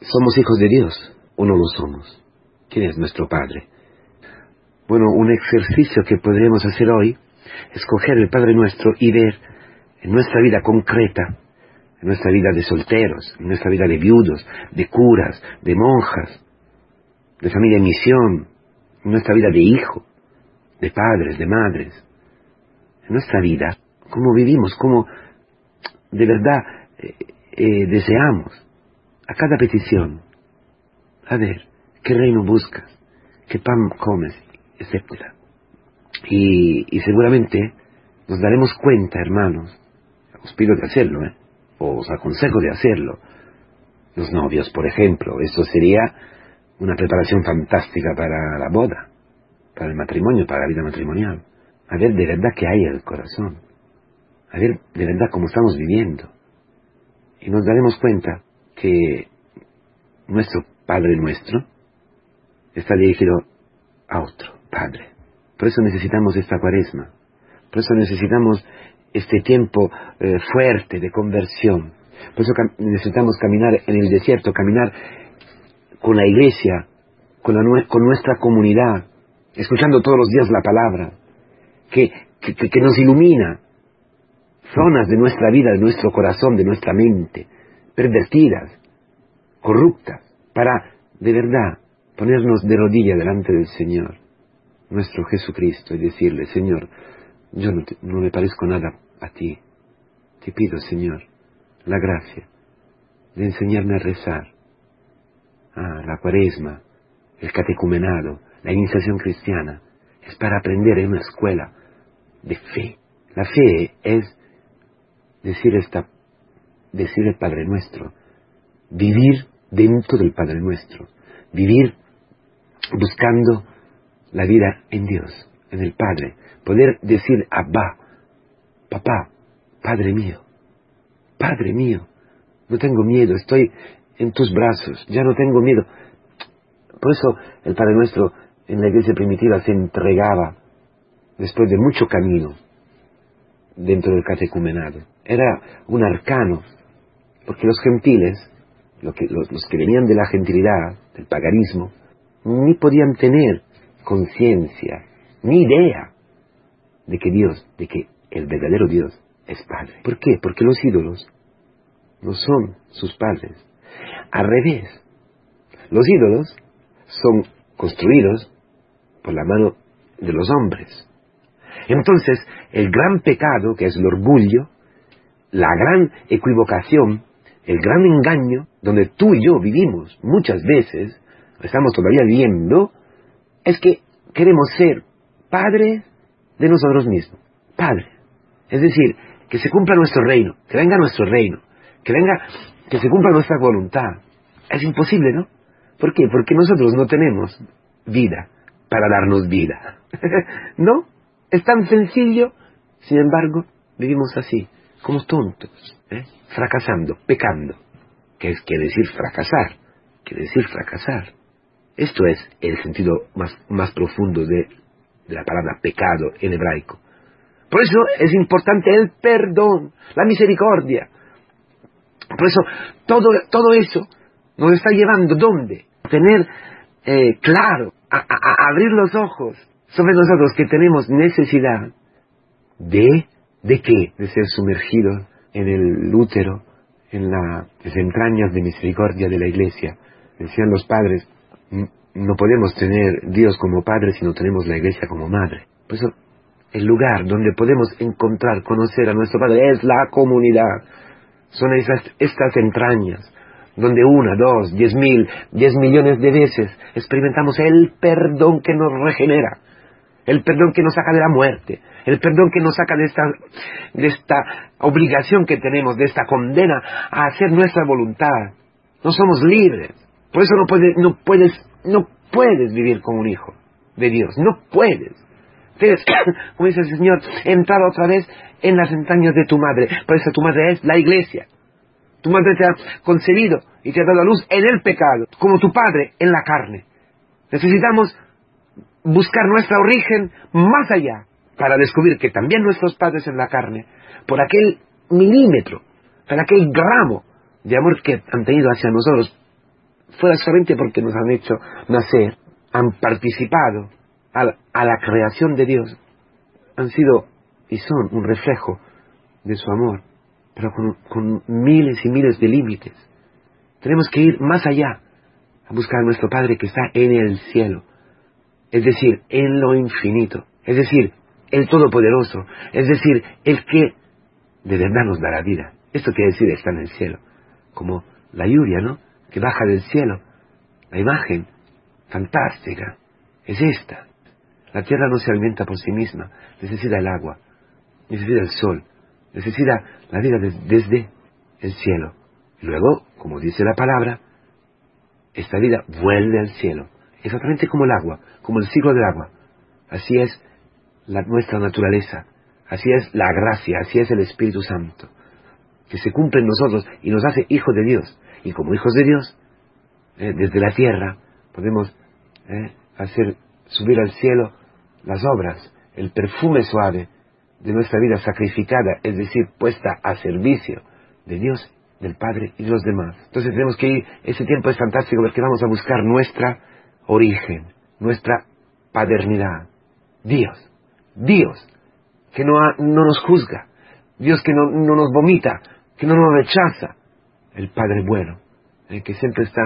¿Somos hijos de Dios o no lo somos? ¿Quién es nuestro Padre? Bueno, un ejercicio que podríamos hacer hoy es coger el Padre Nuestro y ver en nuestra vida concreta, en nuestra vida de solteros, en nuestra vida de viudos, de curas, de monjas, de familia en misión, en nuestra vida de hijo, de padres, de madres, en nuestra vida, cómo vivimos, cómo de verdad eh, eh, deseamos a cada petición. A ver, ¿qué reino buscas? ¿Qué pan comes? Etcétera. Y, y seguramente nos daremos cuenta, hermanos, os pido de hacerlo, ¿eh? o os aconsejo de hacerlo. Los novios, por ejemplo, esto sería una preparación fantástica para la boda, para el matrimonio, para la vida matrimonial. A ver de verdad qué hay en el corazón. A ver de verdad cómo estamos viviendo. Y nos daremos cuenta que nuestro Padre nuestro está dirigido a otro Padre. Por eso necesitamos esta cuaresma. Por eso necesitamos este tiempo eh, fuerte de conversión. Por eso necesitamos caminar en el desierto, caminar con la iglesia, con, nuestra comunidad, escuchando todos los días la palabra, que, que, nos ilumina zonas de nuestra vida, de nuestro corazón, de nuestra mente, pervertidas, corruptas, para de verdad ponernos de rodilla delante del Señor, nuestro Jesucristo, y decirle, Señor, yo no, no me parezco nada a ti. Te pido, Señor, la gracia de enseñarme a rezar, Ah, la cuaresma, el catecumenado, la iniciación cristiana, es para aprender en una escuela de fe. La fe es decir, esta, decir el Padre Nuestro, vivir dentro del Padre Nuestro, vivir buscando la vida en Dios, en el Padre, poder decir Abba, papá, Padre mío, Padre mío, no tengo miedo, estoy en tus brazos, ya no tengo miedo. Por eso el Padre Nuestro en la iglesia primitiva se entregaba después de mucho camino dentro del catecumenado. Era un arcano, porque los gentiles, los, los que venían de la gentilidad, del paganismo, ni podían tener conciencia, ni idea de que Dios, de que el verdadero Dios es Padre. ¿Por qué? Porque los ídolos no son sus padres, al revés. Los ídolos son construidos por la mano de los hombres. Entonces, el gran pecado, que es el orgullo, la gran equivocación, el gran engaño, donde tú y yo vivimos muchas veces, estamos todavía viendo, es que queremos ser padres de nosotros mismos. Padre. Es decir, que se cumpla nuestro reino, que venga nuestro reino, que venga que se cumpla nuestra voluntad. Es imposible, ¿no? ¿Por qué? Porque nosotros no tenemos vida para darnos vida. ¿No? Es tan sencillo, sin embargo, vivimos así, como tontos, ¿eh? fracasando, pecando. ¿Qué es, quiere decir fracasar? Quiere decir fracasar. Esto es el sentido más, más profundo de, de la palabra pecado en hebraico. Por eso es importante el perdón, la misericordia, por eso, todo, todo eso nos está llevando, ¿dónde? Tener eh, claro, a, abrir los ojos sobre nosotros que tenemos necesidad de, ¿de qué? De ser sumergidos en el útero, en las entrañas de misericordia de la iglesia. Decían los padres, no podemos tener Dios como padre si no tenemos la iglesia como madre. Por eso, el lugar donde podemos encontrar, conocer a nuestro Padre es la comunidad son esas, estas entrañas, donde una, dos, diez mil, diez millones de veces experimentamos el perdón que nos regenera, el perdón que nos saca de la muerte, el perdón que nos saca de esta, de esta obligación que tenemos, de esta condena a hacer nuestra voluntad. No somos libres. Por eso no puedes, no puedes, no puedes vivir como un hijo de Dios. No puedes. Entonces, como dice el Señor, he entrado otra vez en las entrañas de tu madre. Por eso tu madre es la iglesia. Tu madre te ha concebido y te ha dado a luz en el pecado, como tu padre en la carne. Necesitamos buscar nuestro origen más allá para descubrir que también nuestros padres en la carne, por aquel milímetro, por aquel gramo de amor que han tenido hacia nosotros, fuera solamente porque nos han hecho nacer, han participado a la creación de Dios, han sido y son un reflejo de su amor, pero con, miles y miles de límites. Tenemos que ir más allá a buscar a nuestro Padre que está en el cielo, es decir, en lo infinito, es decir, el Todopoderoso, es decir, el que de verdad nos da la vida. Esto quiere decir está en el cielo, como la lluvia, ¿no? Que baja del cielo. La imagen fantástica es esta. La tierra no se alimenta por sí misma, necesita el agua, necesita el sol, necesita la vida desde el cielo. Y luego, como dice la palabra, esta vida vuelve al cielo, exactamente como el agua, como el ciclo del agua. Así es la, nuestra naturaleza, así es la gracia, así es el Espíritu Santo, que se cumple en nosotros y nos hace hijos de Dios. Y como hijos de Dios, eh, desde la tierra podemos eh, hacer subir al cielo las obras, el perfume suave de nuestra vida sacrificada, es decir, puesta a servicio de Dios, del Padre y de los demás. Entonces tenemos que ir, ese tiempo es fantástico porque vamos a buscar nuestra origen, nuestra paternidad. Dios, Dios, que no, no nos juzga, Dios que no, no, nos vomita, que no nos rechaza, el Padre bueno, el que siempre está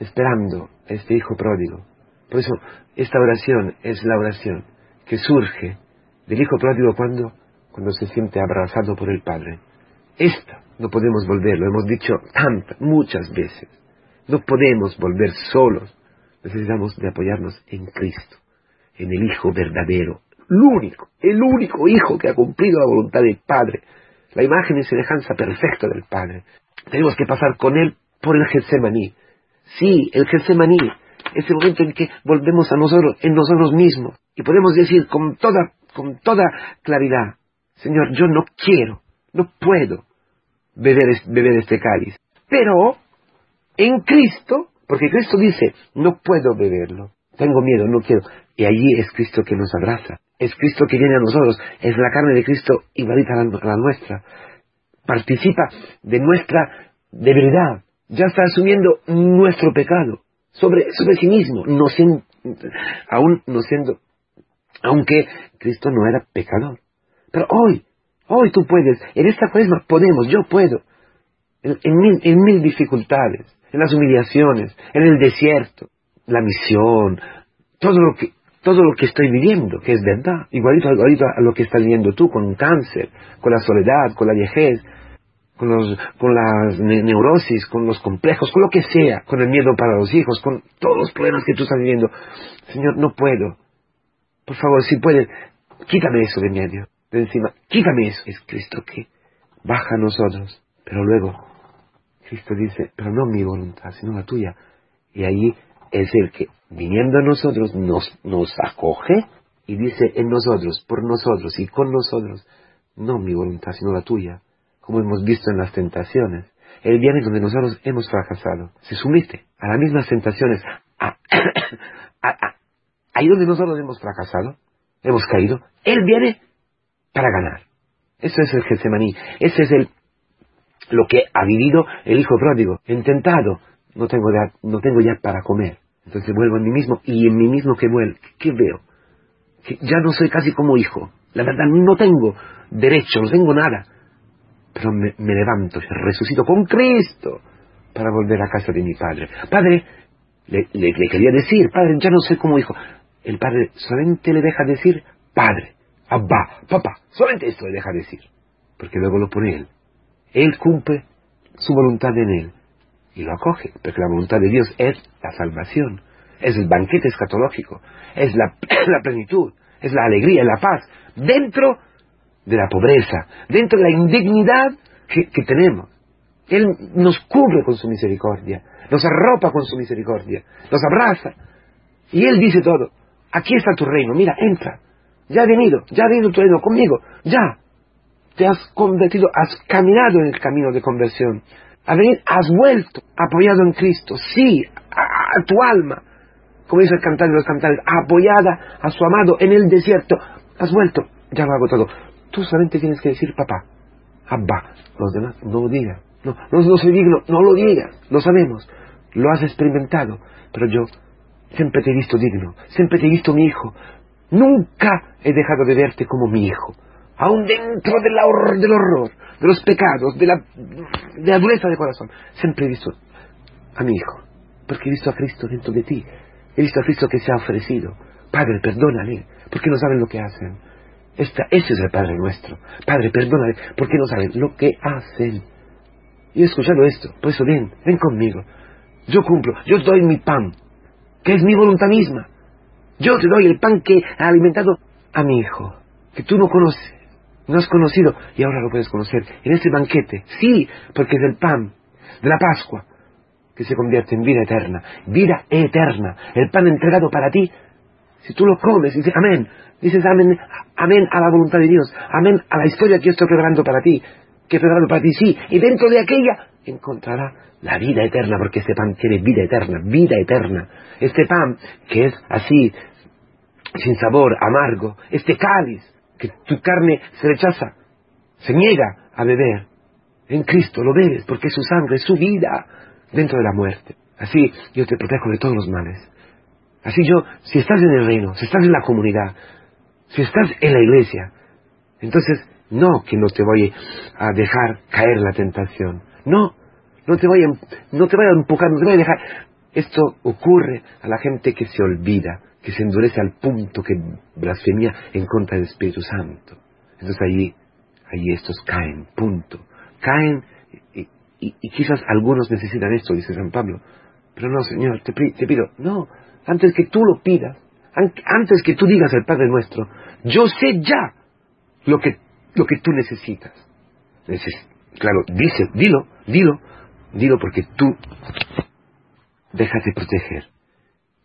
esperando a este Hijo pródigo. Por eso esta oración es la oración que surge del hijo pródigo cuando, cuando se siente abrazado por el Padre. Esta no podemos volver, lo hemos dicho tantas, muchas veces. No podemos volver solos. Necesitamos de apoyarnos en Cristo, en el Hijo verdadero, el único, el único Hijo que ha cumplido la voluntad del Padre, la imagen y semejanza perfecta del Padre. Tenemos que pasar con Él por el Getsemaní. Sí, el Getsemaní, ese momento en que volvemos a nosotros, en nosotros mismos, y podemos decir con toda con toda claridad, Señor, yo no quiero, no puedo beber, beber este cáliz. Pero en Cristo, porque Cristo dice, no puedo beberlo, tengo miedo, no quiero. Y allí es Cristo que nos abraza, es Cristo que viene a nosotros, es la carne de Cristo igualita a la, nuestra. Participa de nuestra debilidad, ya está asumiendo nuestro pecado. Sobre, sobre sí mismo, no siendo, aún no siendo aunque Cristo no era pecador. Pero hoy, hoy tú puedes, en esta cuaresma podemos, yo puedo, en, mil, dificultades, en las humillaciones, en el desierto, la misión, todo lo que, todo lo que estoy viviendo, que es verdad, igualito, a lo que estás viviendo tú, con cáncer, con la soledad, con la viejez, con, los, con las neurosis, con los complejos, con lo que sea, con el miedo para los hijos, con todos los problemas que tú estás viviendo. Señor, no puedo, por favor, si pueden, quítame eso de medio, de encima, quítame eso. Es Cristo que baja a nosotros, pero luego Cristo dice, pero no mi voluntad, sino la tuya. Y ahí es el que, viniendo a nosotros, nos, nos acoge y dice en nosotros, por nosotros y con nosotros, no mi voluntad, sino la tuya, como hemos visto en las tentaciones. Él viene donde nosotros hemos fracasado, se somete a las mismas tentaciones, a, ahí donde nosotros hemos fracasado, hemos caído, Él viene para ganar. Eso es el Getsemaní, ese es el, lo que ha vivido el hijo pródigo, intentado, no tengo, ya, no tengo ya para comer. Entonces vuelvo en mí mismo y en mí mismo que vuelvo, ¿qué veo? Ya no soy casi como hijo. La verdad, no tengo derecho, no tengo nada. Pero me, levanto, resucito con Cristo para volver a casa de mi padre. Padre, le, le, quería decir, padre, ya no soy como hijo el padre solamente le deja decir padre, abba, papá, solamente esto le deja decir, porque luego lo pone él. Él cumple su voluntad en él y lo acoge, porque la voluntad de Dios es la salvación, es el banquete escatológico, es la, plenitud, es la alegría, la paz, dentro de la pobreza, dentro de la indignidad que, que tenemos. Él nos cubre con su misericordia, nos arropa con su misericordia, nos abraza. Y Él dice todo aquí está tu reino, mira, entra. Ya ha venido, ya ha venido tu reino conmigo, ya. Te has convertido, has caminado en el camino de conversión. Has, vuelto, apoyado en Cristo, sí, a, tu alma, como dice el cantante de los cantantes, apoyada a su amado en el desierto. Has vuelto, ya lo hago todo. Tú solamente tienes que decir, papá, abba. Los demás, no lo digas. No, no, no soy digno, no lo digas, lo sabemos. lo has experimentado, pero yo siempre te he visto digno, siempre te he visto mi hijo. Nunca he dejado de verte como mi hijo, aún dentro del horror, del horror de los pecados, de la, de la dureza de corazón. Siempre he visto a mi hijo, porque he visto a Cristo dentro de ti, he visto a Cristo que se ha ofrecido. Padre, perdónale, porque no saben lo que hacen. Esta, ese es el Padre nuestro. Padre, perdónale, porque no saben lo que hacen. Y he escuchado esto, por eso ven, ven conmigo. Yo cumplo, yo doy mi pan, que es mi voluntad misma. Yo te doy el pan que ha alimentado a mi hijo, que tú no conoces, no has conocido y ahora lo puedes conocer en ese banquete. Sí, porque es el pan de la Pascua que se convierte en vida eterna. Vida eterna. El pan entregado para ti. Si tú lo comes y dices amén, dices amén, amén a la voluntad de Dios, amén a la historia que yo estoy preparando para ti, que he preparado para ti, sí, y dentro de aquella encontrará la vida eterna, porque este pan tiene vida eterna, vida eterna. Este pan que es así, sin sabor, amargo, este cáliz que tu carne se rechaza, se niega a beber, en Cristo lo bebes, porque es su sangre, es su vida dentro de la muerte. Así yo te protejo de todos los males. Así yo, si estás en el reino, si estás en la comunidad, si estás en la iglesia, entonces no que no te voy a dejar caer la tentación. No, no te voy a, no te voy a empujar, no te voy a dejar. Esto ocurre a la gente que se olvida, que se endurece al punto que blasfemia en contra del Espíritu Santo. Entonces allí, allí estos caen, punto. Caen y, quizás algunos necesitan esto, dice San Pablo. Pero no, Señor, te, te pido, no, antes que tú lo pidas, antes que tú digas al Padre nuestro, yo sé ya lo que, lo que tú necesitas. claro, dice, dilo, dilo, dilo porque tú déjate proteger.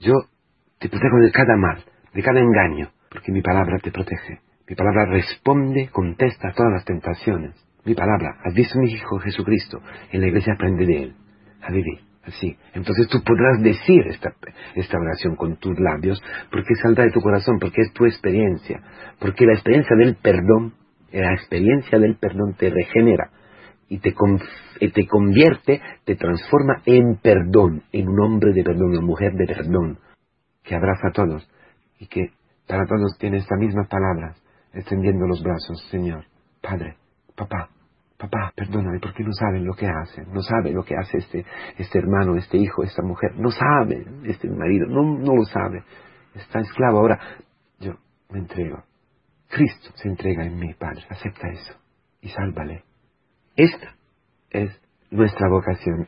Yo te protejo de cada mal, de cada engaño, porque mi palabra te protege. Mi palabra responde, contesta a todas las tentaciones. Mi palabra, has visto mi Hijo Jesucristo, en la iglesia aprende de Él, a así. Entonces tú podrás decir esta, esta oración con tus labios, porque saldrá de tu corazón, porque es tu experiencia, porque la experiencia del perdón, la experiencia del perdón te regenera y te, te convierte, te transforma en perdón, en un hombre de perdón, una mujer de perdón, que abraza a todos y que para todos tiene estas mismas palabras, extendiendo los brazos, Señor, Padre, Papá, papá, perdóname, porque no saben lo que hacen, no sabe lo que hace este, este hermano, este hijo, esta mujer, no sabe, este marido, no, no lo sabe, está esclavo ahora, yo me entrego, Cristo se entrega en mí, Padre, acepta eso y sálvale. Esta es nuestra vocación.